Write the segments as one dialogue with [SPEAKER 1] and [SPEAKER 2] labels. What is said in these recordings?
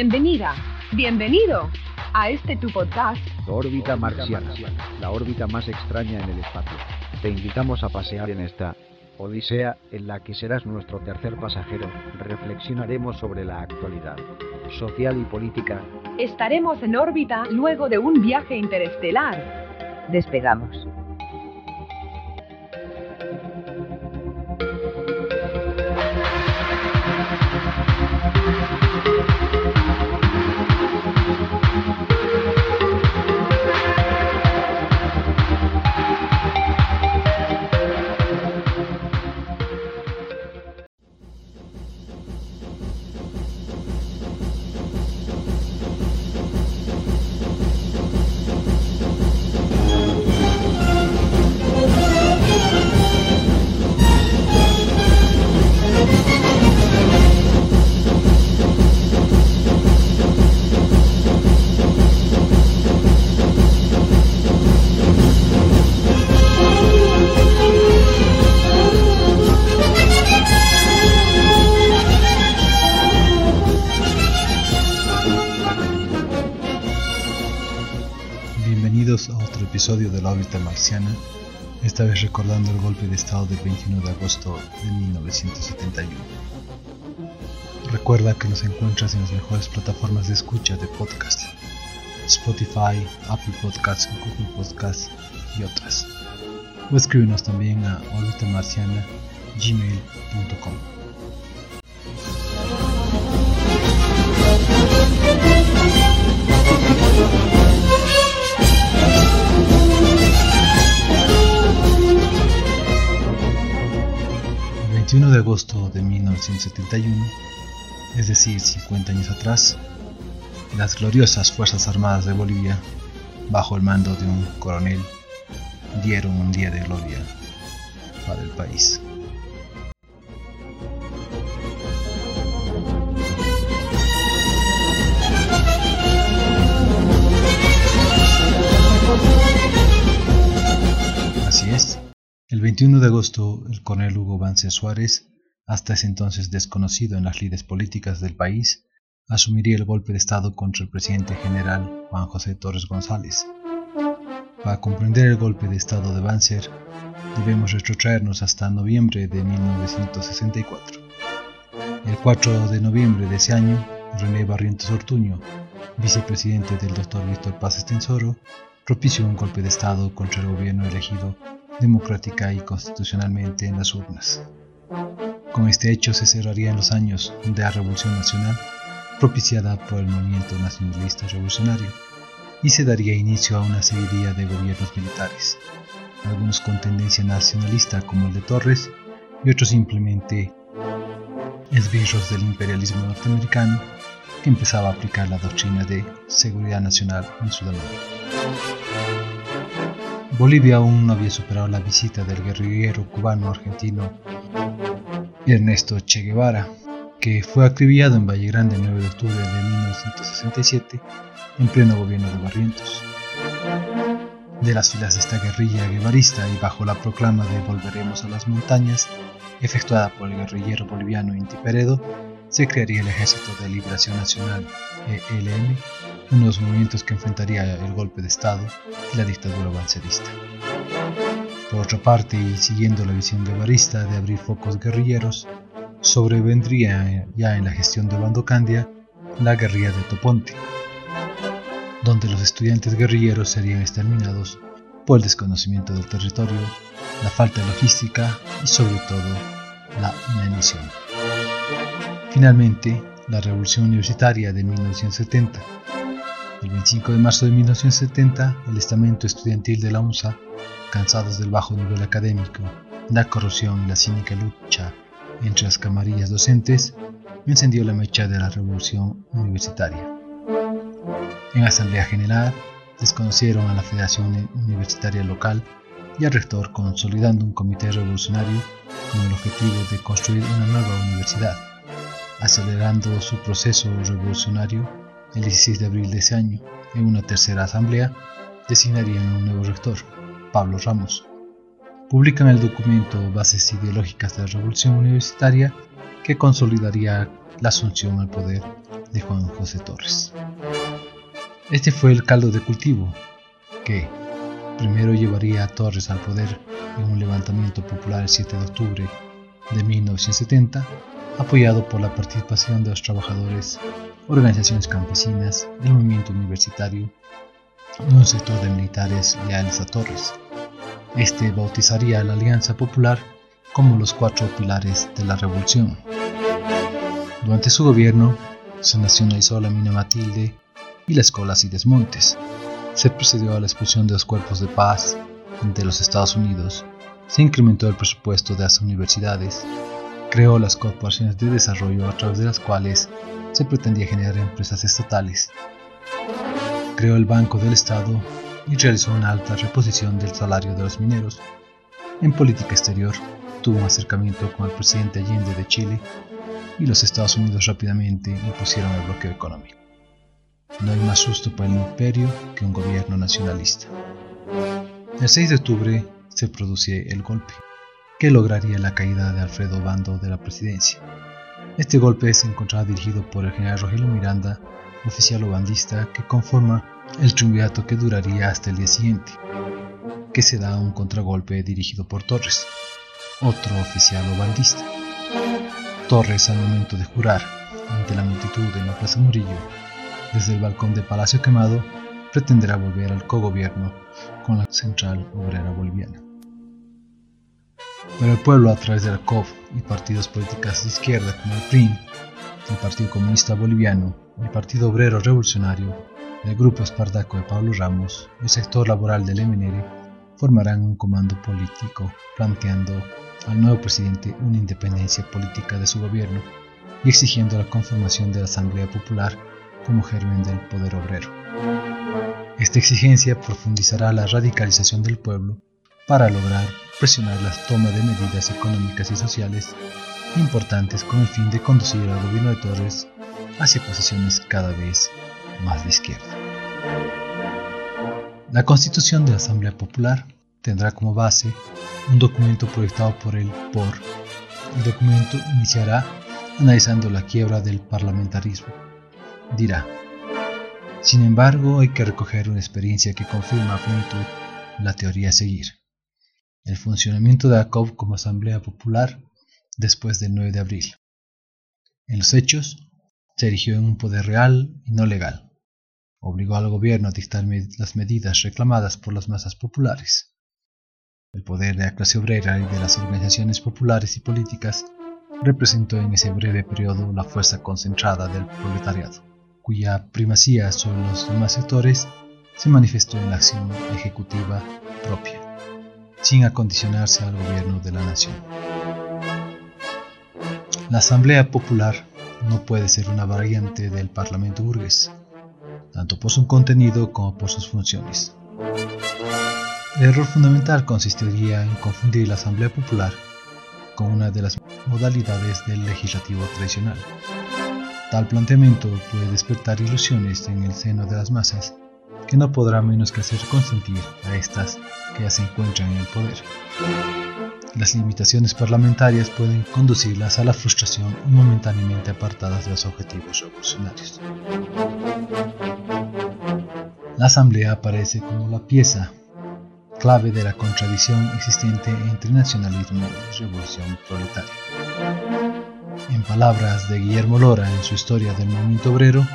[SPEAKER 1] Bienvenida, bienvenido a este tu podcast.
[SPEAKER 2] Órbita marciana, la órbita más extraña en el espacio. Te invitamos a pasear en esta odisea en la que serás nuestro tercer pasajero. Reflexionaremos sobre la actualidad social y política.
[SPEAKER 1] Estaremos en órbita luego de un viaje interestelar.
[SPEAKER 3] Despegamos.
[SPEAKER 4] Órbita marciana, esta vez recordando el golpe de estado del 21 de agosto de 1971. Recuerda que nos encuentras en las mejores plataformas de escucha de podcast, Spotify, Apple Podcasts, Google Podcasts y otras. O escríbenos también a orbitamarciana.gmail.com. 21 de agosto de 1971, es decir, 50 años atrás, las gloriosas Fuerzas Armadas de Bolivia, bajo el mando de un coronel, dieron un día de gloria para el país. El 21 de agosto, el coronel Hugo Vance Suárez, hasta ese entonces desconocido en las lides políticas del país, asumiría el golpe de Estado contra el presidente general Juan José Torres González. Para comprender el golpe de Estado de Banzer, debemos retrotraernos hasta noviembre de 1964. El 4 de noviembre de ese año, René Barrientos Ortuño, vicepresidente del Dr. Víctor Paz Estensoro, propició un golpe de Estado contra el gobierno elegido democrática y constitucionalmente en las urnas. Con este hecho se cerrarían los años de la Revolución Nacional, propiciada por el movimiento nacionalista revolucionario, y se daría inicio a una seguidilla de gobiernos militares, algunos con tendencia nacionalista como el de Torres y otros simplemente esbirros del imperialismo norteamericano que empezaba a aplicar la doctrina de seguridad nacional en Sudamérica. Bolivia aún no había superado la visita del guerrillero cubano-argentino Ernesto Che Guevara, que fue acribillado en Valle Grande el 9 de octubre de 1967 en pleno gobierno de Barrientos. De las filas de esta guerrilla guevarista y bajo la proclama de Volveremos a las montañas, efectuada por el guerrillero boliviano Inti Peredo, se crearía el Ejército de Liberación Nacional, ELN, uno de los movimientos que enfrentaría el golpe de Estado y la dictadura bancerista. Por otra parte, y siguiendo la visión guevarista de abrir focos guerrilleros, sobrevendría ya en la gestión de Bandocandia la guerrilla de Toponte, donde los estudiantes guerrilleros serían exterminados por el desconocimiento del territorio, la falta de logística y sobre todo la inanición. Finalmente, la Revolución Universitaria de 1970. El 25 de marzo de 1970, el estamento estudiantil de la UNSA, cansados del bajo nivel académico, la corrupción y la cínica lucha entre las camarillas docentes, encendió la mecha de la revolución universitaria. En Asamblea General, desconocieron a la Federación Universitaria Local y al rector consolidando un comité revolucionario con el objetivo de construir una nueva universidad. Acelerando su proceso revolucionario, el 16 de abril de ese año, en una tercera asamblea, designarían a un nuevo rector, Pablo Ramos. Publican el documento Bases ideológicas de la Revolución Universitaria, que consolidaría la asunción al poder de Juan José Torres. Este fue el caldo de cultivo que primero llevaría a Torres al poder en un levantamiento popular el 7 de octubre de 1970, apoyado por la participación de los trabajadores, organizaciones campesinas, del movimiento universitario y un sector de militares leales a Torres. Este bautizaría la Alianza Popular como los cuatro pilares de la revolución. Durante su gobierno, se nacionalizó la mina Matilde y la escuela Cides Montes. Se procedió a la expulsión de los cuerpos de paz de los Estados Unidos. Se incrementó el presupuesto de las universidades. Creó las corporaciones de desarrollo a través de las cuales se pretendía generar empresas estatales. Creó el Banco del Estado y realizó una alta reposición del salario de los mineros. En política exterior, tuvo un acercamiento con el presidente Allende de Chile y los Estados Unidos rápidamente impusieron el bloqueo económico. No hay más susto para el imperio que un gobierno nacionalista. El 6 de octubre se produce el golpe, que lograría la caída de Alfredo Bando de la presidencia. Este golpe se encontraba dirigido por el general Rogelio Miranda, oficial obandista que conforma el triunvirato que duraría hasta el día siguiente, que se da un contragolpe dirigido por Torres, otro oficial obandista. Torres, al momento de jurar ante la multitud en la Plaza Murillo, desde el balcón de Palacio Quemado, pretenderá volver al cogobierno con la Central Obrera Boliviana. Pero el pueblo, a través de la COF y partidos políticos de izquierda como el PRI, el Partido Comunista Boliviano, el Partido Obrero Revolucionario, el Grupo Espartaco de Pablo Ramos y el sector laboral del MNR, formarán un comando político planteando al nuevo presidente una independencia política de su gobierno y exigiendo la conformación de la Asamblea Popular como germen del poder obrero. Esta exigencia profundizará la radicalización del pueblo para lograr presionar la toma de medidas económicas y sociales importantes con el fin de conducir al gobierno de Torres hacia posiciones cada vez más de izquierda. La constitución de la Asamblea Popular tendrá como base un documento proyectado por el POR. El documento iniciará analizando la quiebra del parlamentarismo. Dirá, sin embargo, hay que recoger una experiencia que confirma a plenitud la teoría a seguir. El funcionamiento de la COP como Asamblea Popular después del 9 de abril. En los hechos, se erigió en un poder real y no legal. Obligó al gobierno a dictar las medidas reclamadas por las masas populares el poder de la clase obrera y de las organizaciones populares y políticas representó en ese breve periodo la fuerza concentrada del proletariado, cuya primacía sobre los demás sectores se manifestó en la acción ejecutiva propia, sin acondicionarse al gobierno de la nación. La Asamblea Popular no puede ser una variante del Parlamento burgués, tanto por su contenido como por sus funciones. El error fundamental consistiría en confundir la Asamblea Popular con una de las modalidades del legislativo tradicional. Tal planteamiento puede despertar ilusiones en el seno de las masas, que no podrá menos que hacer consentir a estas que ya se encuentran en el poder. Las limitaciones parlamentarias pueden conducirlas a la frustración y momentáneamente apartadas de los objetivos revolucionarios. La Asamblea aparece como la pieza clave de la contradicción existente entre nacionalismo y revolución proletaria. En palabras de Guillermo Lora en su historia del movimiento obrero,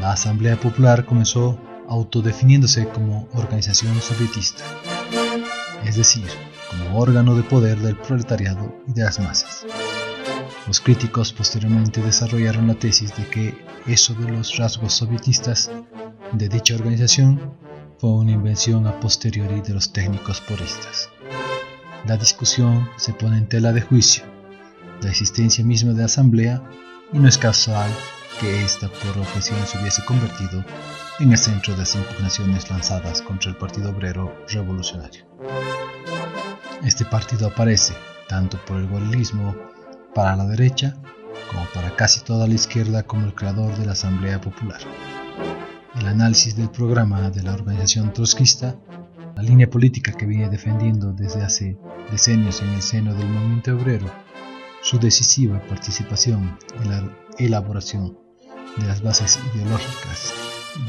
[SPEAKER 4] la Asamblea Popular comenzó autodefiniéndose como organización sovietista, es decir, como órgano de poder del proletariado y de las masas. Los críticos posteriormente desarrollaron la tesis de que eso de los rasgos sovietistas de dicha organización fue una invención a posteriori de los técnicos puristas. La discusión se pone en tela de juicio, la existencia misma de la asamblea, y no es casual que ésta por objeción se hubiese convertido en el centro de las impugnaciones lanzadas contra el Partido Obrero Revolucionario. Este partido aparece tanto por el gorilismo para la derecha como para casi toda la izquierda como el creador de la Asamblea Popular el análisis del programa de la organización trotskista, la línea política que viene defendiendo desde hace decenios en el seno del movimiento obrero su decisiva participación en la elaboración de las bases ideológicas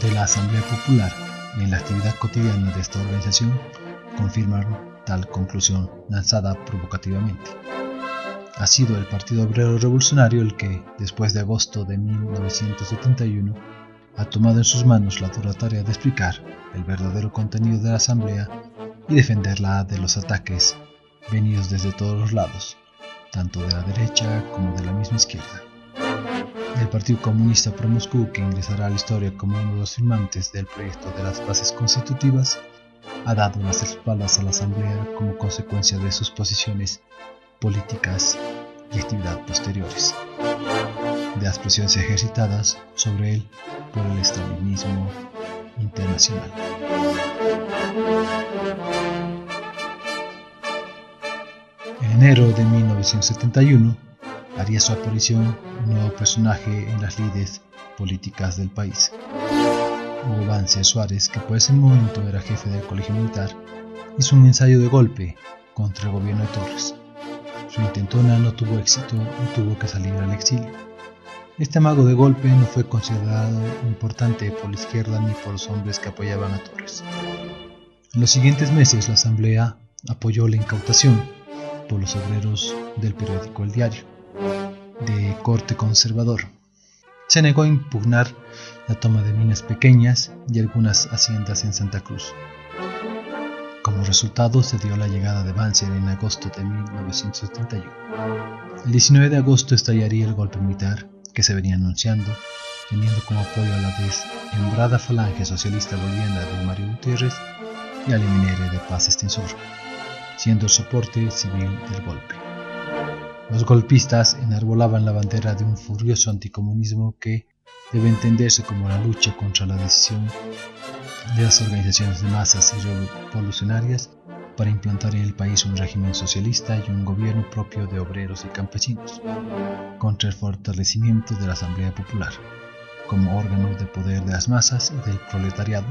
[SPEAKER 4] de la Asamblea Popular y en la actividad cotidiana de esta organización confirmaron tal conclusión lanzada provocativamente. Ha sido el Partido Obrero Revolucionario el que, después de agosto de 1971, ha tomado en sus manos la dura tarea de explicar el verdadero contenido de la Asamblea y defenderla de los ataques venidos desde todos los lados, tanto de la derecha como de la misma izquierda. El Partido Comunista Pro Moscú, que ingresará a la historia como uno de los firmantes del proyecto de las bases constitutivas, ha dado las espaldas a la Asamblea como consecuencia de sus posiciones políticas y actividad posteriores, de las presiones ejercitadas sobre él por el estalinismo internacional. En enero de 1971 haría su aparición un nuevo personaje en las lides políticas del país. Hugo Vance Suárez, que por ese momento era jefe del colegio militar, hizo un ensayo de golpe contra el gobierno de Torres. Su intentona no tuvo éxito y tuvo que salir al exilio. Este amago de golpe no fue considerado importante por la izquierda ni por los hombres que apoyaban a Torres. En los siguientes meses la Asamblea apoyó la incautación por los obreros del periódico El Diario, de corte conservador. Se negó a impugnar la toma de minas pequeñas y algunas haciendas en Santa Cruz. Como resultado se dio la llegada de Banzer en agosto de 1971. El 19 de agosto estallaría el golpe militar que se venía anunciando, teniendo como apoyo a la desmembrada falange socialista boliviana de Mario Gutiérrez y al MNR de Paz Extensor, siendo el soporte civil del golpe. Los golpistas enarbolaban la bandera de un furioso anticomunismo que debe entenderse como la lucha contra la decisión de las organizaciones de masas y revolucionarias para implantar en el país un régimen socialista y un gobierno propio de obreros y campesinos, contra el fortalecimiento de la Asamblea Popular, como órgano de poder de las masas y del proletariado,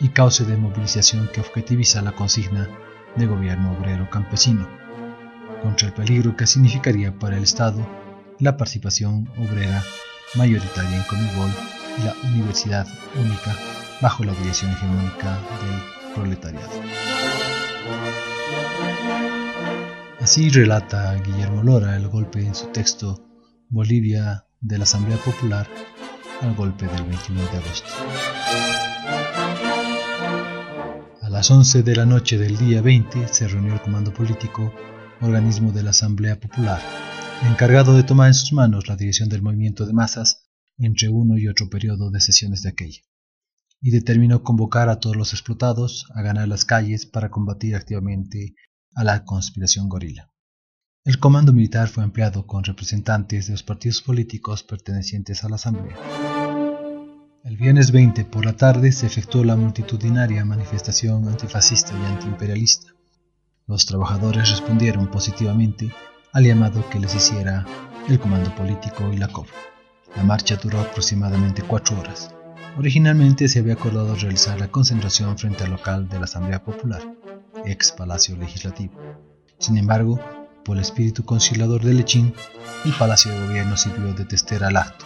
[SPEAKER 4] y cauce de movilización que objetiviza la consigna de gobierno obrero campesino, contra el peligro que significaría para el Estado la participación obrera mayoritaria en Comibol y la universidad única bajo la dirección hegemónica del proletariado. Así relata Guillermo Lora el golpe en su texto Bolivia de la Asamblea Popular al golpe del 21 de agosto. A las 11 de la noche del día 20 se reunió el Comando Político, organismo de la Asamblea Popular, encargado de tomar en sus manos la dirección del movimiento de masas entre uno y otro periodo de sesiones de aquella, y determinó convocar a todos los explotados a ganar las calles para combatir activamente a la conspiración gorila. El comando militar fue empleado con representantes de los partidos políticos pertenecientes a la Asamblea. El viernes 20 por la tarde se efectuó la multitudinaria manifestación antifascista y antiimperialista. Los trabajadores respondieron positivamente al llamado que les hiciera el comando político y la COP. La marcha duró aproximadamente cuatro horas. Originalmente se había acordado realizar la concentración frente al local de la Asamblea Popular, ex Palacio Legislativo. Sin embargo, por el espíritu conciliador de Lechín, el Palacio de Gobierno sirvió de testera al acto.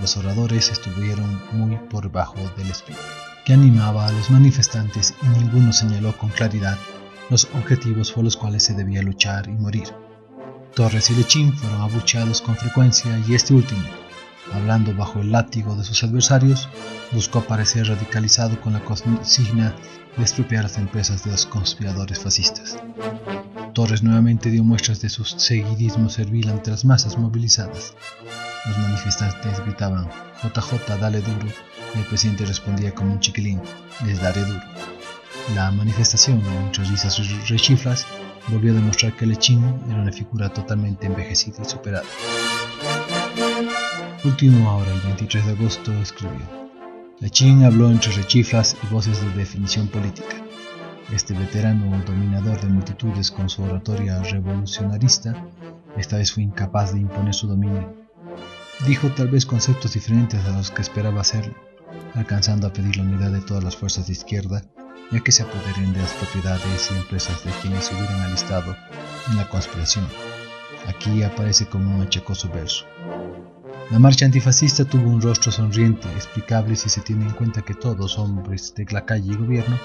[SPEAKER 4] Los oradores estuvieron muy por debajo del espíritu, que animaba a los manifestantes y ninguno señaló con claridad los objetivos por los cuales se debía luchar y morir. Torres y Lechín fueron abucheados con frecuencia y este último, hablando bajo el látigo de sus adversarios, buscó parecer radicalizado con la consigna de expropiar las empresas de los conspiradores fascistas. Torres nuevamente dio muestras de su seguidismo servil ante las masas movilizadas. Los manifestantes gritaban, JJ, dale duro, y el presidente respondía como un chiquilín, les daré duro. La manifestación, entre risas y rechiflas, volvió a demostrar que Lechín era una figura totalmente envejecida y superada. Último ahora, el 23 de agosto, escribió. Lechín habló entre rechiflas y voces de definición política. Este veterano dominador de multitudes con su oratoria revolucionarista, esta vez fue incapaz de imponer su dominio. Dijo tal vez conceptos diferentes a los que esperaba hacerlo, alcanzando a pedir la unidad de todas las fuerzas de izquierda, ya que se apoderen de las propiedades y empresas de quienes se hubieran alistado en la conspiración Aquí aparece como un achacoso verso. La marcha antifascista tuvo un rostro sonriente, explicable si se tiene en cuenta que todos, hombres de la calle y gobierno,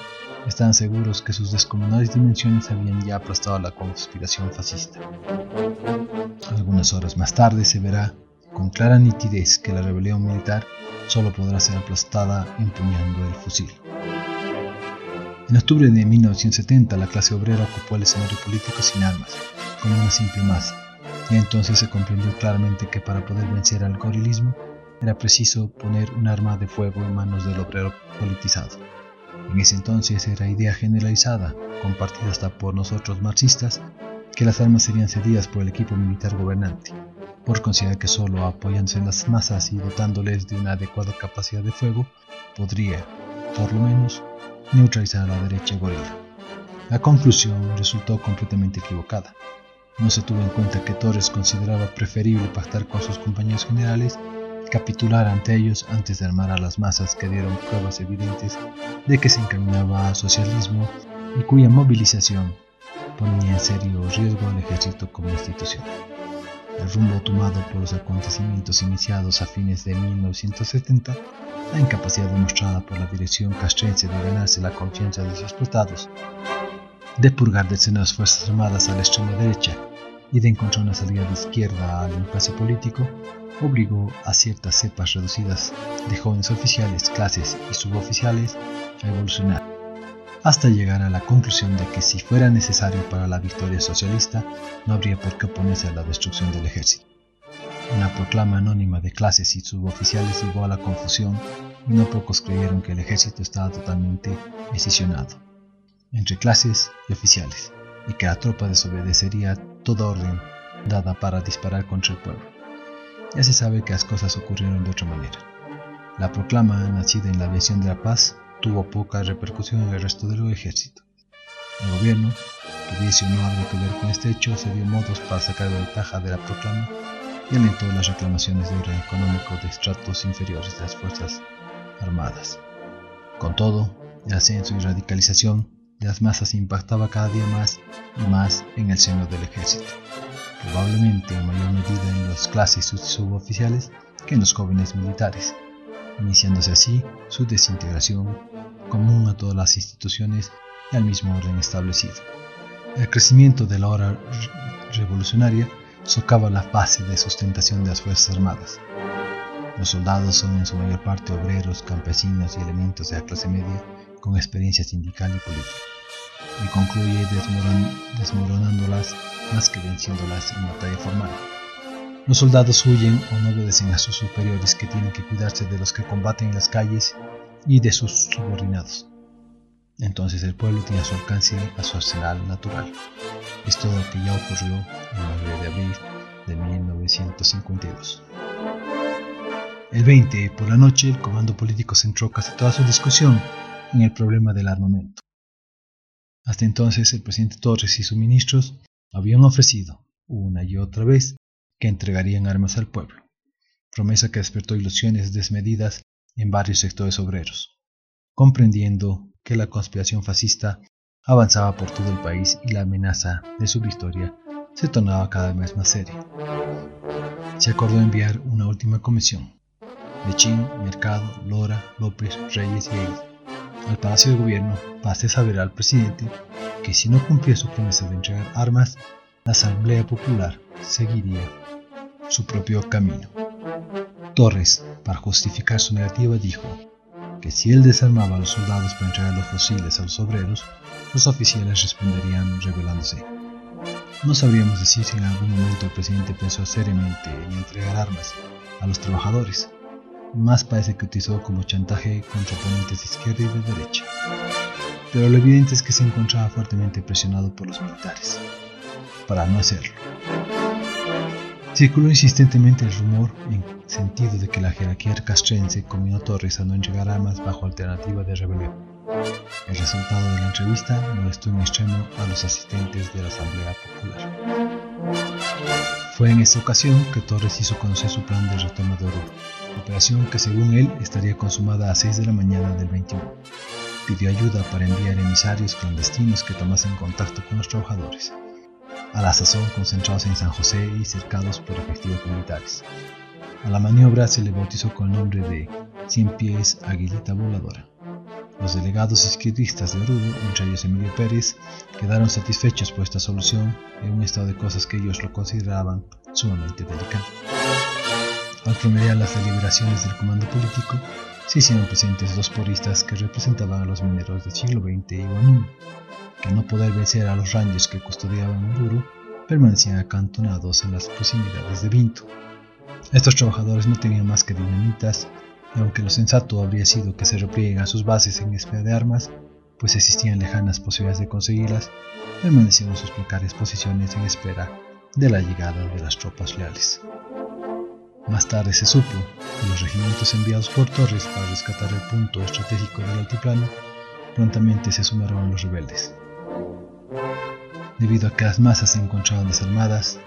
[SPEAKER 4] estaban seguros que sus descomunales dimensiones habían ya aplastado la conspiración fascista. Algunas horas más tarde se verá con clara nitidez que la rebelión militar solo podrá ser aplastada empuñando el fusil. En octubre de 1970 la clase obrera ocupó el escenario político sin armas, como una simple masa, y entonces se comprendió claramente que para poder vencer al gorilismo era preciso poner un arma de fuego en manos del obrero politizado. En ese entonces era idea generalizada, compartida hasta por nosotros marxistas, que las armas serían cedidas por el equipo militar gobernante, por considerar que solo apoyándose en las masas y dotándoles de una adecuada capacidad de fuego, podría, por lo menos, neutralizar a la derecha gorila. La conclusión resultó completamente equivocada. No se tuvo en cuenta que Torres consideraba preferible pactar con sus compañeros generales capitular ante ellos antes de armar a las masas que dieron pruebas evidentes de que se encaminaba al socialismo y cuya movilización ponía en serio riesgo al ejército como institución. El rumbo tomado por los acontecimientos iniciados a fines de 1970, la incapacidad demostrada por la dirección castrense de ganarse la confianza de sus explotados, de purgar del seno las Fuerzas Armadas a la extrema derecha y de encontrar una salida de izquierda al impasse político, obligó a ciertas cepas reducidas de jóvenes oficiales, clases y suboficiales a evolucionar, hasta llegar a la conclusión de que si fuera necesario para la victoria socialista, no habría por qué oponerse a la destrucción del ejército. Una proclama anónima de clases y suboficiales llevó a la confusión y no pocos creyeron que el ejército estaba totalmente escisionado entre clases y oficiales, y que la tropa desobedecería toda orden dada para disparar contra el pueblo. Ya se sabe que las cosas ocurrieron de otra manera. La proclama, nacida en la aviación de la paz, tuvo poca repercusión en el resto del ejército. El gobierno, tuviese o no algo que ver con este hecho, se dio modos para sacar ventaja de la proclama y alentó las reclamaciones de orden económico de estratos inferiores de las Fuerzas Armadas. Con todo, el ascenso y radicalización de las masas impactaba cada día más y más en el seno del ejército probablemente en mayor medida en las clases suboficiales que en los jóvenes militares, iniciándose así su desintegración común a todas las instituciones y al mismo orden establecido. El crecimiento de la hora revolucionaria socava la base de sustentación de las Fuerzas Armadas. Los soldados son en su mayor parte obreros, campesinos y elementos de la clase media con experiencia sindical y política, y concluye desmoronándolas más que venciéndolas en batalla formal. Los soldados huyen o no obedecen a sus superiores que tienen que cuidarse de los que combaten en las calles y de sus subordinados. Entonces el pueblo tiene a su alcance a su arsenal natural. Es todo lo que ya ocurrió el 9 de abril de 1952. El 20 por la noche el comando político centró casi toda su discusión en el problema del armamento. Hasta entonces el presidente Torres y sus ministros habían ofrecido, una y otra vez, que entregarían armas al pueblo, promesa que despertó ilusiones desmedidas en varios sectores obreros, comprendiendo que la conspiración fascista avanzaba por todo el país y la amenaza de su victoria se tornaba cada vez más seria. Se acordó enviar una última comisión. Lechín, Mercado, Lora, López, Reyes y Eid al Palacio de Gobierno para hacer saber al presidente que si no cumplía su promesa de entregar armas, la Asamblea Popular seguiría su propio camino. Torres, para justificar su negativa, dijo que si él desarmaba a los soldados para entregar los fusiles a los obreros, los oficiales responderían rebelándose. No sabríamos decir si en algún momento el presidente pensó seriamente en entregar armas a los trabajadores. Más parece que utilizó como chantaje contra oponentes de izquierda y de derecha pero lo evidente es que se encontraba fuertemente presionado por los militares, para no hacerlo. Circuló insistentemente el rumor en sentido de que la jerarquía castrense combinó Torres a no entregar armas bajo alternativa de rebelión. El resultado de la entrevista molestó en extremo a los asistentes de la Asamblea Popular. Fue en esta ocasión que Torres hizo conocer su plan de retoma de Oruro, operación que según él estaría consumada a 6 de la mañana del 21 pidió ayuda para enviar emisarios clandestinos que tomasen contacto con los trabajadores. A la sazón concentrados en San José y cercados por efectivos militares. A la maniobra se le bautizó con el nombre de Cien Pies Aguilita Voladora. Los delegados izquierdistas de Oruro, entre ellos Emilio Pérez, quedaron satisfechos por esta solución en un estado de cosas que ellos lo consideraban sumamente delicado. Al promediar las deliberaciones del comando político, se hicieron presentes dos poristas que representaban a los mineros del siglo XX y Guanún, no poder vencer a los rangers que custodiaban Oruro, permanecían acantonados en las proximidades de Vinto. Estos trabajadores no tenían más que dinamitas, y aunque lo sensato habría sido que se replieguen a sus bases en espera de armas, pues existían lejanas posibilidades de conseguirlas, permanecieron en sus precarias posiciones en espera de la llegada de las tropas leales. Más tarde se supo que los regimientos enviados por Torres para rescatar el punto estratégico del altiplano prontamente se sumaron a los rebeldes. Debido a que las masas se encontraban desarmadas,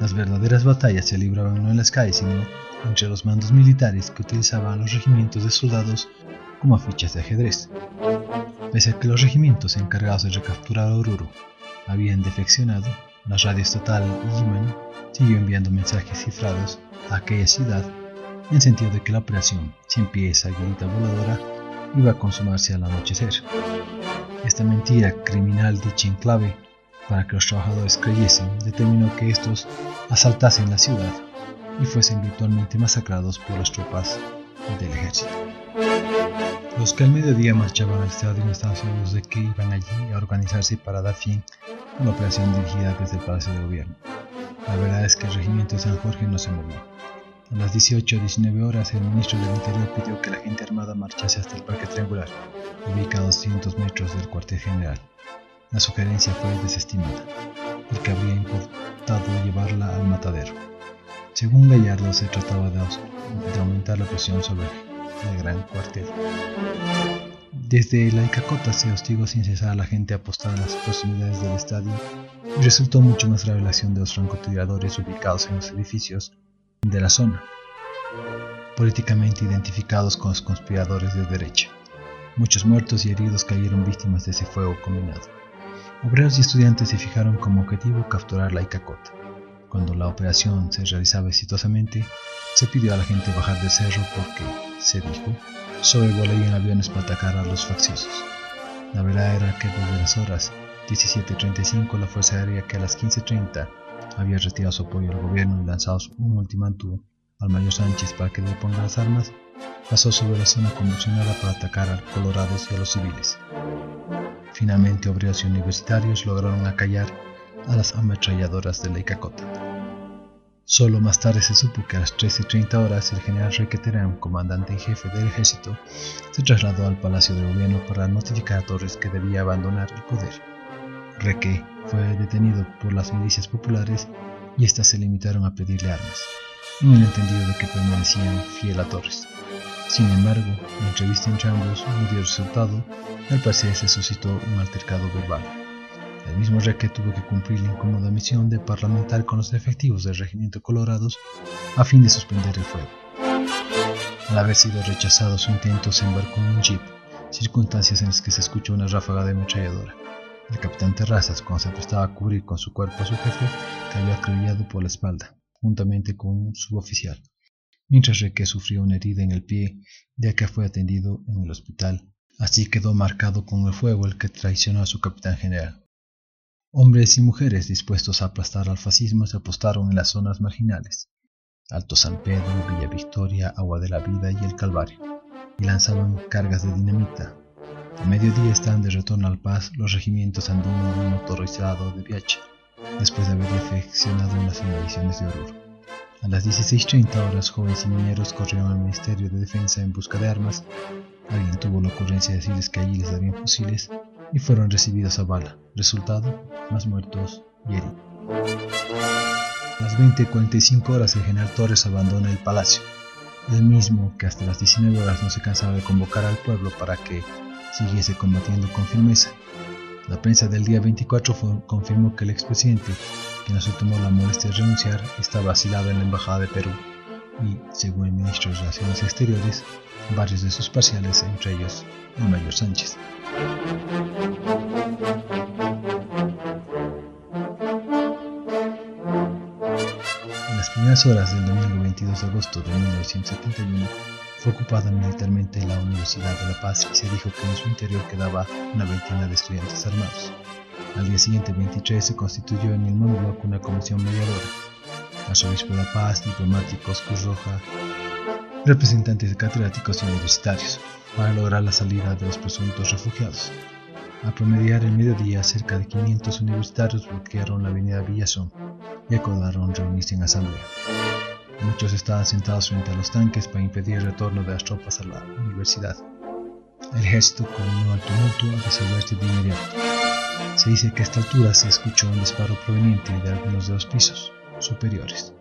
[SPEAKER 4] las verdaderas batallas se libraban no en las calles, sino entre los mandos militares que utilizaban los regimientos de soldados como fichas de ajedrez. Pese a que los regimientos encargados de recapturar a Oruro habían defeccionado, la radio estatal Yiman siguió enviando mensajes cifrados a aquella ciudad en sentido de que la operación Cien Pies Aguilita Voladora iba a consumarse al anochecer. Esta mentira criminal dicha en clave para que los trabajadores creyesen determinó que estos asaltasen la ciudad y fuesen virtualmente masacrados por las tropas del ejército. Los que al mediodía marchaban al estadio estaban seguros de que iban allí a organizarse para dar fin a la operación dirigida desde el Palacio de Gobierno. La verdad es que el regimiento de San Jorge no se movió. A las 18 o 19 horas, el ministro del Interior pidió que la gente armada marchase hasta el Parque Triangular, ubicado a 200 metros del cuartel general. La sugerencia fue desestimada, porque habría importado llevarla al matadero. Según Gallardo, se trataba de, aumentar la presión sobre el gran cuartel. Desde la Icacota se hostigó sin cesar a la gente apostada en las proximidades del estadio y resultó mucho más la relación de los francotiradores ubicados en los edificios de la zona, políticamente identificados con los conspiradores de derecha. Muchos muertos y heridos cayeron víctimas de ese fuego combinado. Obreros y estudiantes se fijaron como objetivo capturar la Icacota. Cuando la operación se realizaba exitosamente, se pidió a la gente bajar del cerro porque, se dijo, en aviones para atacar a los facciosos. La verdad era que desde las horas 17.35 la Fuerza Aérea que a las 15.30 había retirado su apoyo al gobierno y lanzado un ultimátum al mayor Sánchez para que deponga las armas, pasó sobre la zona convulsionada para atacar a colorados y a los civiles. Finalmente, obreros y universitarios lograron acallar a las ametralladoras de la Icacota. Solo más tarde se supo que a las 13.30 horas el general Requeterán, comandante en jefe del ejército, se trasladó al Palacio de Gobierno para notificar a Torres que debía abandonar el poder. Reque fue detenido por las milicias populares y éstas se limitaron a pedirle armas, en el entendido de que permanecían fiel a Torres. Sin embargo, la entrevista entre ambos no dio resultado y al parecer se suscitó un altercado verbal. El mismo Reque tuvo que cumplir la incómoda misión de parlamentar con los efectivos del regimiento Colorados a fin de suspender el fuego. Al haber sido rechazado su intento, se embarcó en un jeep, circunstancias en las que se escuchó una ráfaga de ametralladora. El capitán Terrazas, cuando se prestaba a cubrir con su cuerpo a su jefe, cayó acribillado por la espalda, juntamente con un suboficial, mientras Reque sufrió una herida en el pie, ya que fue atendido en el hospital. Así quedó marcado con el fuego el que traicionó a su capitán general. Hombres y mujeres dispuestos a aplastar al fascismo se apostaron en las zonas marginales, Alto San Pedro, Villa Victoria, Agua de la Vida y el Calvario, y lanzaban cargas de dinamita, a mediodía estaban de retorno al Paz los regimientos andino y motorizado de Viacha, después de haber defeccionado en las invasiones de Oruro. A las 16.30 horas, jóvenes y mineros corrieron al Ministerio de Defensa en busca de armas. Alguien tuvo la ocurrencia de decirles que allí les darían fusiles y fueron recibidos a bala. Resultado, más muertos y heridos. A las 20.45 horas, el general Torres abandona el palacio, el mismo que hasta las 19 horas no se cansaba de convocar al pueblo para que siguiese combatiendo con firmeza. La prensa del día 24 confirmó que el expresidente, que no se tomó la molestia de renunciar, estaba asilado en la Embajada de Perú y, según el ministro de Relaciones Exteriores, varios de sus parciales, entre ellos el mayor Sánchez. primeras horas del domingo 22 de agosto de 1971 fue ocupada militarmente la Universidad de La Paz y se dijo que en su interior quedaba una veintena de estudiantes armados. Al día siguiente, 23, se constituyó en el monobloque una comisión mediadora. Arzobispo de La Paz, diplomáticos, Cruz Roja, representantes de catedráticos y universitarios, para lograr la salida de los presuntos refugiados. A promediar el mediodía, cerca de 500 universitarios bloquearon la avenida Villazón y acordaron reunirse en asamblea. Muchos estaban sentados frente a los tanques para impedir el retorno de las tropas a la universidad. El ejército condenó al tumulto a disolverse de inmediato. Se dice que a esta altura se escuchó un disparo proveniente de algunos de los pisos superiores.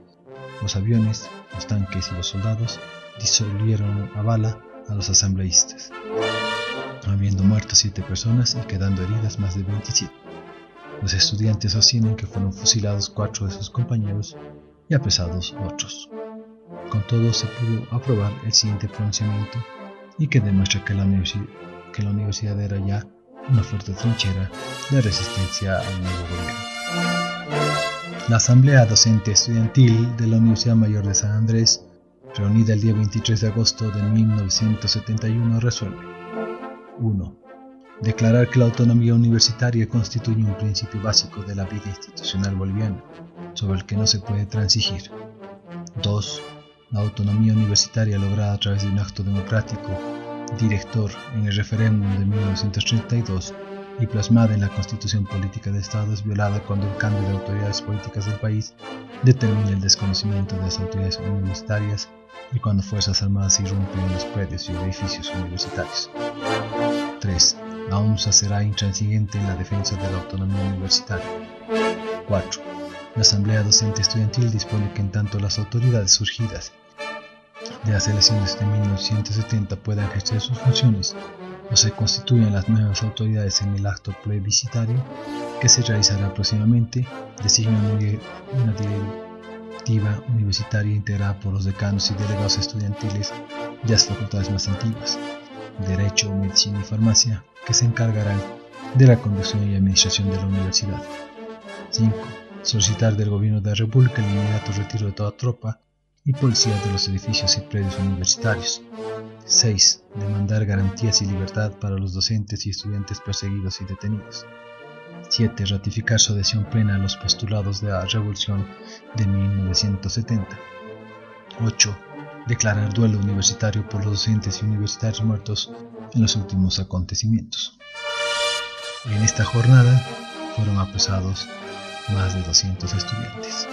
[SPEAKER 4] Los aviones, los tanques y los soldados disolvieron a bala a los asambleístas, habiendo muerto siete personas y quedando heridas más de 27. Los estudiantes sostienen que fueron fusilados cuatro de sus compañeros y apresados otros. Con todo se pudo aprobar el siguiente pronunciamiento y que demuestra que la, que la universidad era ya una fuerte trinchera de resistencia al nuevo gobierno. La Asamblea Docente Estudiantil de la Universidad Mayor de San Andrés, reunida el día 23 de agosto de 1971, resuelve 1. Declarar que la autonomía universitaria constituye un principio básico de la vida institucional boliviana, sobre el que no se puede transigir. 2. La autonomía universitaria lograda a través de un acto democrático director en el referéndum de 1932 y plasmada en la Constitución Política de Estado es violada cuando el cambio de autoridades políticas del país determina el desconocimiento de las autoridades universitarias y cuando Fuerzas Armadas irrumpen en los predios y edificios universitarios. 3. La UNSA será intransigente en la defensa de la autonomía universitaria. 4. La Asamblea Docente Estudiantil dispone que en tanto las autoridades surgidas de las elecciones de 1970 puedan ejercer sus funciones o se constituyan las nuevas autoridades en el acto plebiscitario que se realizará próximamente, designan una directiva universitaria integrada por los decanos y delegados estudiantiles de las facultades más antiguas, Derecho, Medicina y Farmacia, que se encargarán de la conducción y administración de la universidad. 5. Solicitar del Gobierno de la República el inmediato retiro de toda tropa y policía de los edificios y predios universitarios. 6. Demandar garantías y libertad para los docentes y estudiantes perseguidos y detenidos. 7. Ratificar su adhesión plena a los postulados de la Revolución de 1970. 8. Declarar duelo universitario por los docentes y universitarios muertos en los últimos acontecimientos. En esta jornada fueron apresados más de 200 estudiantes.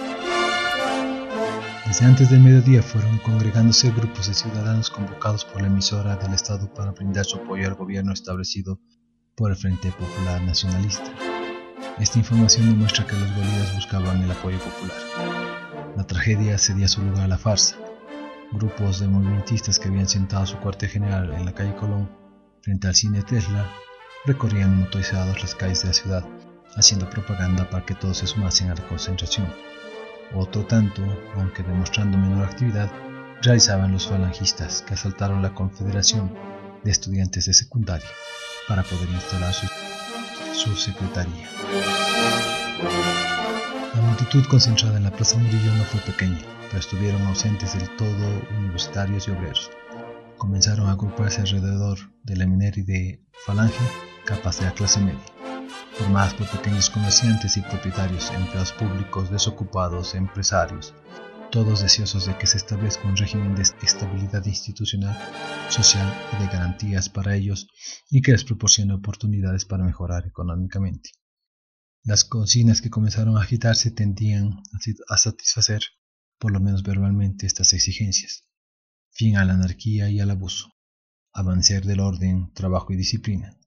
[SPEAKER 4] Desde antes del mediodía fueron congregándose grupos de ciudadanos convocados por la emisora del Estado para brindar su apoyo al gobierno establecido por el Frente Popular Nacionalista. Esta información demuestra que los bolívares buscaban el apoyo popular. La tragedia cedía su lugar a la farsa. Grupos de movimentistas que habían sentado su cuartel general en la calle Colón, frente al cine Tesla, recorrían motorizados las calles de la ciudad, haciendo propaganda para que todos se sumasen a la concentración. Otro tanto, aunque demostrando menor actividad, realizaban los falangistas que asaltaron la Confederación de Estudiantes de Secundaria para poder instalar su, su secretaría. La multitud concentrada en la Plaza Murillo no fue pequeña, pero estuvieron ausentes del todo universitarios y obreros. Comenzaron a agruparse alrededor de la de falange capaz de la clase media formadas por pequeños comerciantes y propietarios, empleados públicos, desocupados, empresarios, todos deseosos de que se establezca un régimen de estabilidad institucional, social y de garantías para ellos y que les proporcione oportunidades para mejorar económicamente. Las consignas que comenzaron a agitarse tendían a satisfacer, por lo menos verbalmente, estas exigencias. Fin a la anarquía y al abuso. Avancer del orden, trabajo y disciplina.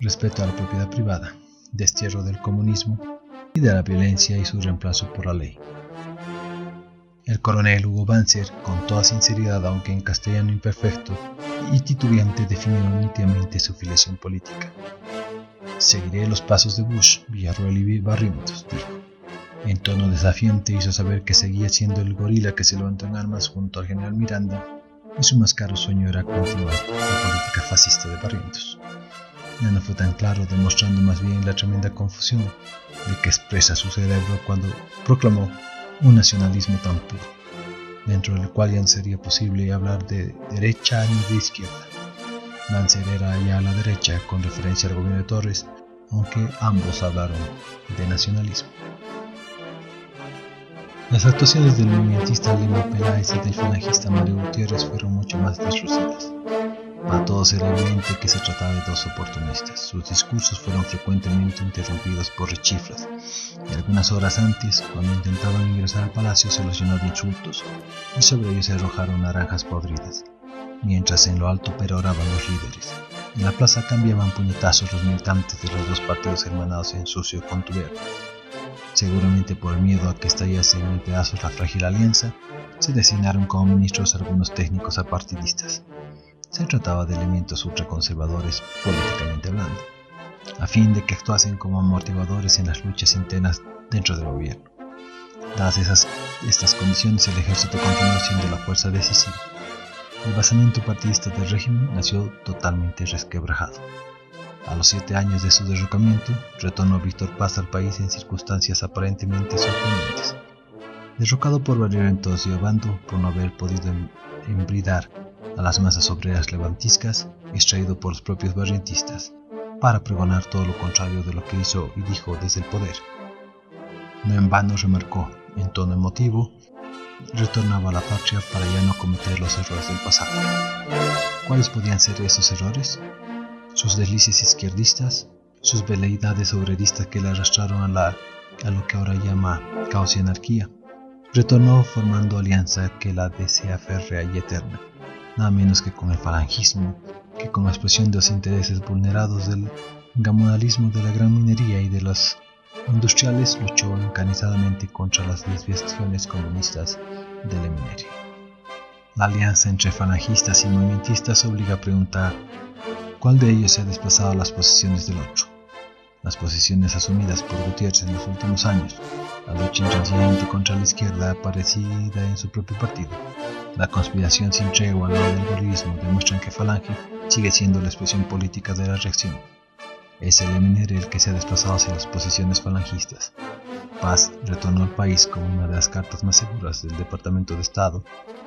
[SPEAKER 4] Respeto a la propiedad privada destierro del comunismo y de la violencia y su reemplazo por la ley. El coronel Hugo Banzer, con toda sinceridad, aunque en castellano imperfecto y titubeante, definió nítidamente su filiación política. Seguiré los pasos de Bush, Villarroel y Barrientos, dijo. En tono desafiante hizo saber que seguía siendo el gorila que se levantó en armas junto al general Miranda y su más caro sueño era continuar la política fascista de Barrientos ya no fue tan claro, demostrando más bien la tremenda confusión de que expresa su cerebro cuando proclamó un nacionalismo tan puro, dentro del cual ya no sería posible hablar de derecha ni de izquierda. Banzer era ya a la derecha con referencia al gobierno de Torres, aunque ambos hablaron de nacionalismo. Las actuaciones del movimentista Lima Peláez y del falangista Mario Gutiérrez fueron mucho más deslucidas. Para todos era evidente que se trataba de dos oportunistas. Sus discursos fueron frecuentemente interrumpidos por rechiflas, y algunas horas antes, cuando intentaban ingresar al palacio, se los llenó de insultos, y sobre ellos se arrojaron naranjas podridas, mientras en lo alto peroraban los líderes. En la plaza cambiaban puñetazos los militantes de los dos partidos hermanados en sucio contubernio. Seguramente por miedo a que estallase en pedazos la frágil alianza, se designaron como ministros algunos técnicos apartidistas. Se trataba de elementos ultraconservadores políticamente hablando, a fin de que actuasen como amortiguadores en las luchas internas dentro del gobierno. Dadas estas condiciones, el ejército continuó siendo la fuerza decisiva. El basamiento partidista del régimen nació totalmente resquebrajado. A los siete años de su derrocamiento, retornó Víctor Paz al país en circunstancias aparentemente sorprendentes. Derrocado por Valeriano Obando por no haber podido embridar a las masas obreras levantiscas, extraído por los propios barrientistas, para pregonar todo lo contrario de lo que hizo y dijo desde el poder. No en vano remarcó, en tono emotivo, retornaba a la patria para ya no cometer los errores del pasado. ¿Cuáles podían ser esos errores? sus deslices izquierdistas, sus veleidades obreristas que le arrastraron a, a lo que ahora llama caos y anarquía. Retornó formando alianza que la desea férrea y eterna, nada menos que con el falangismo, que con la expresión de los intereses vulnerados del gamonalismo de la gran minería y de los industriales luchó encanizadamente contra las desviaciones comunistas de la minería. La alianza entre falangistas y movimentistas obliga a preguntar ¿Cuál de ellos se ha desplazado a las posiciones del otro? Las posiciones asumidas por Gutiérrez en los últimos años, la lucha intransigente contra la izquierda aparecida en su propio partido, la conspiración sin tregua al lado del bolívismo demuestran que Falange sigue siendo la expresión política de la reacción. Es el MNR el que se ha desplazado hacia las posiciones falangistas. Paz retornó al país como una de las cartas más seguras del Departamento de Estado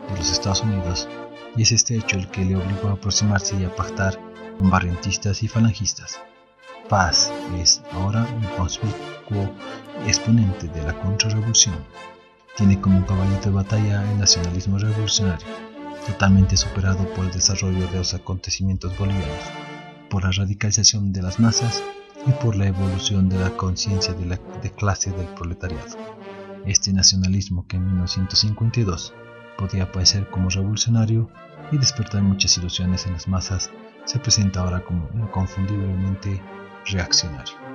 [SPEAKER 4] de los Estados Unidos y es este hecho el que le obligó a aproximarse y a pactar barrentistas y falangistas. Paz es ahora un conspicuo exponente de la contrarrevolución. Tiene como caballito de batalla el nacionalismo revolucionario, totalmente superado por el desarrollo de los acontecimientos bolivianos, por la radicalización de las masas y por la evolución de la conciencia de, de clase del proletariado. Este nacionalismo que en 1952 podía aparecer como revolucionario y despertar muchas ilusiones en las masas se presenta ahora como inconfundiblemente reaccionario.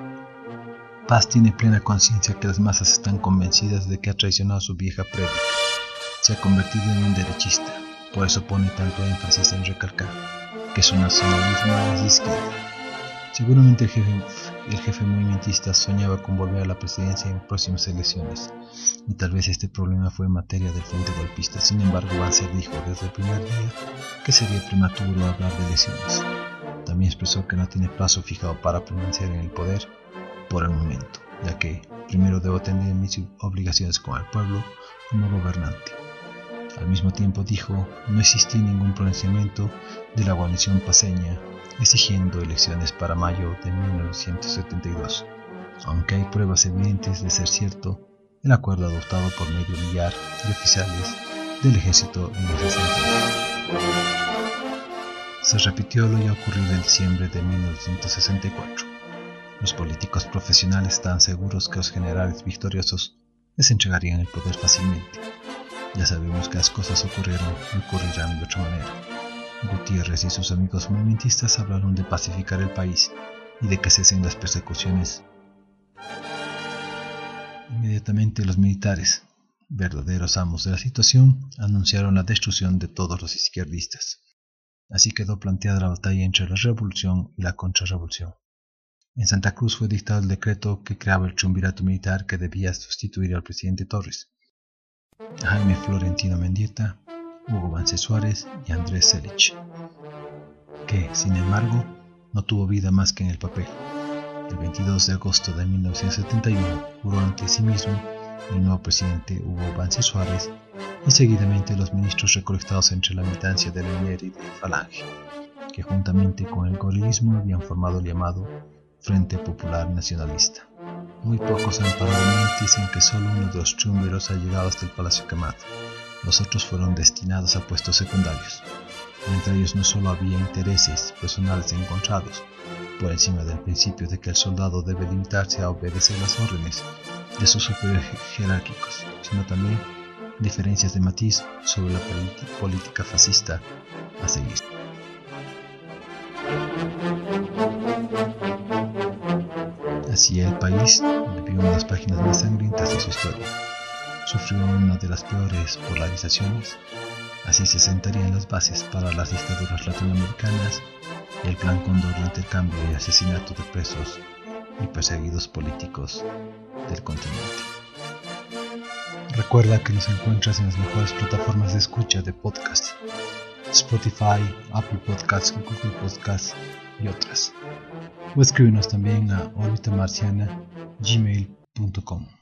[SPEAKER 4] Paz tiene plena conciencia que las masas están convencidas de que ha traicionado su vieja prédica. Se ha convertido en un derechista, por eso pone tanto énfasis en recalcar que su nacionalismo es de izquierda. Seguramente el jefe, el jefe movimentista soñaba con volver a la presidencia en próximas elecciones, y tal vez este problema fue materia del frente golpista. Sin embargo, Banzer dijo desde el primer día que sería prematuro hablar de elecciones. También expresó que no tiene plazo fijado para permanecer en el poder por el momento, ya que primero debo atender mis obligaciones con el pueblo como gobernante. Al mismo tiempo dijo, no existía ningún pronunciamiento de la guarnición paseña exigiendo elecciones para mayo de 1972, aunque hay pruebas evidentes de ser cierto el acuerdo adoptado por medio millar de oficiales del ejército en ese sentido. Se repitió lo ya ocurrido en diciembre de 1964. Los políticos profesionales estaban seguros que los generales victoriosos les entregarían el poder fácilmente. Ya sabemos que las cosas ocurrieron y ocurrirán de otra manera. Gutiérrez y sus amigos movimentistas hablaron de pacificar el país y de que cesen las persecuciones. Inmediatamente los militares, verdaderos amos de la situación, anunciaron la destrucción de todos los izquierdistas. Así quedó planteada la batalla entre la revolución y la contrarrevolución. En Santa Cruz fue dictado el decreto que creaba el triunvirato militar que debía sustituir al presidente Torres. Jaime Florentino Mendieta Hugo Vance Suárez y Andrés Selich, que, sin embargo, no tuvo vida más que en el papel. El 22 de agosto de 1971 juró ante sí mismo el nuevo presidente Hugo Banzer Suárez y seguidamente los ministros recolectados entre la militancia de la y de Falange, que juntamente con el gorilismo habían formado el llamado Frente Popular Nacionalista. Muy pocos han parado en que solo uno de los triunveros ha llegado hasta el Palacio Quemado. Los otros fueron destinados a puestos secundarios. Entre ellos no solo había intereses personales encontrados, por encima del principio de que el soldado debe limitarse a obedecer las órdenes de sus superiores jerárquicos, sino también diferencias de matiz sobre la política fascista a seguir. Así el país vivió una de las páginas más sangrientas de su historia. Sufrió una de las peores polarizaciones. Así se sentarían las bases para las dictaduras latinoamericanas y el plan Condor de intercambio y asesinato de presos y perseguidos políticos del continente. Recuerda que nos encuentras en las mejores plataformas de escucha de podcast, Spotify, Apple Podcasts, Google Podcasts y otras. O escríbenos también a orbitamarciana.gmail.com.